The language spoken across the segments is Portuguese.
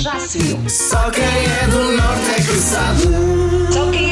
fácil. Só quem é do norte é sabe. Só quem é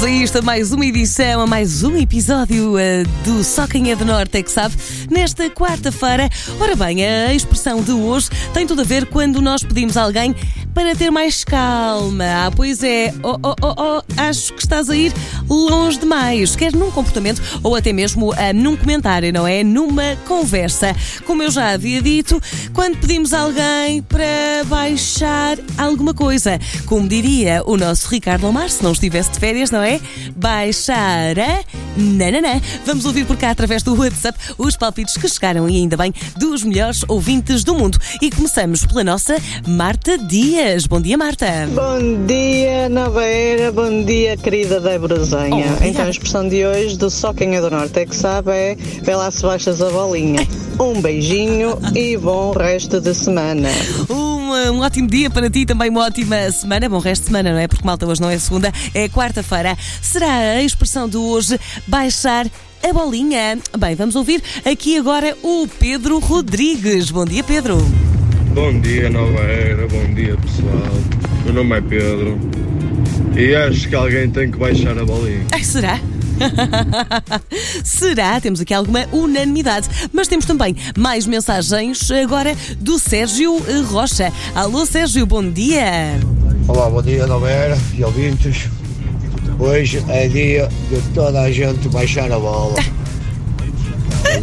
Vamos a isto, a mais uma edição, a mais um episódio uh, do Só Quem é do Norte é que sabe, nesta quarta-feira. Ora bem, a expressão de hoje tem tudo a ver quando nós pedimos a alguém para ter mais calma. Ah, pois é, oh, oh, oh, oh, acho que estás a ir longe demais, quer num comportamento ou até mesmo uh, num comentário, não é? Numa conversa. Como eu já havia dito, quando pedimos a alguém para baixar alguma coisa, como diria o nosso Ricardo Omar, se não estivesse de férias, não é? Baixar a nananã. Vamos ouvir por cá através do WhatsApp os palpites que chegaram e ainda bem dos melhores ouvintes do mundo. E começamos pela nossa Marta Dias. Bom dia, Marta. Bom dia, Nova Era, bom dia, querida Débora Oh, então, a expressão de hoje do Só Quem é do Norte é que sabe é vê lá se baixas a bolinha. Um beijinho e bom resto de semana. Um, um ótimo dia para ti, também uma ótima semana. Bom resto de semana, não é? Porque malta hoje não é segunda, é quarta-feira. Será a expressão de hoje baixar a bolinha? Bem, vamos ouvir aqui agora o Pedro Rodrigues. Bom dia, Pedro. Bom dia, Nova Era, bom dia pessoal. Meu nome é Pedro e acho que alguém tem que baixar a bolinha. Ai, será? será? Temos aqui alguma unanimidade. Mas temos também mais mensagens agora do Sérgio Rocha. Alô, Sérgio, bom dia. Olá, bom dia, Nova Era e ouvintes. Hoje é dia de toda a gente baixar a bola. Bom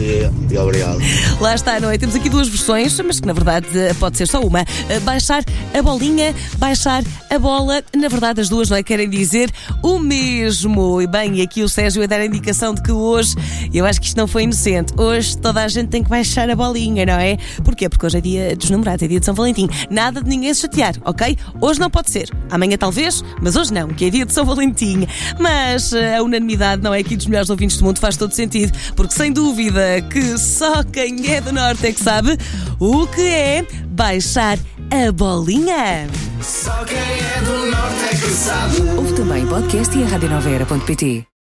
dia obrigado. Lá está, não é? Temos aqui duas versões, mas que na verdade pode ser só uma. Baixar a bolinha, baixar a bola. Na verdade, as duas não é? querem dizer o mesmo. E bem, e aqui o Sérgio a dar a indicação de que hoje, eu acho que isto não foi inocente. Hoje toda a gente tem que baixar a bolinha, não é? Porquê? Porque hoje é dia dos namorados, é dia de São Valentim. Nada de ninguém se chatear, ok? Hoje não pode ser. Amanhã talvez, mas hoje não, que é dia de São Valentim. Mas a unanimidade não é aqui dos melhores ouvintes do mundo, faz todo sentido, porque sem dúvida que só quem é do Norte é que sabe o que é baixar a bolinha. Só quem é do norte é que sabe. Ouve também podcast e a radionovera.pt.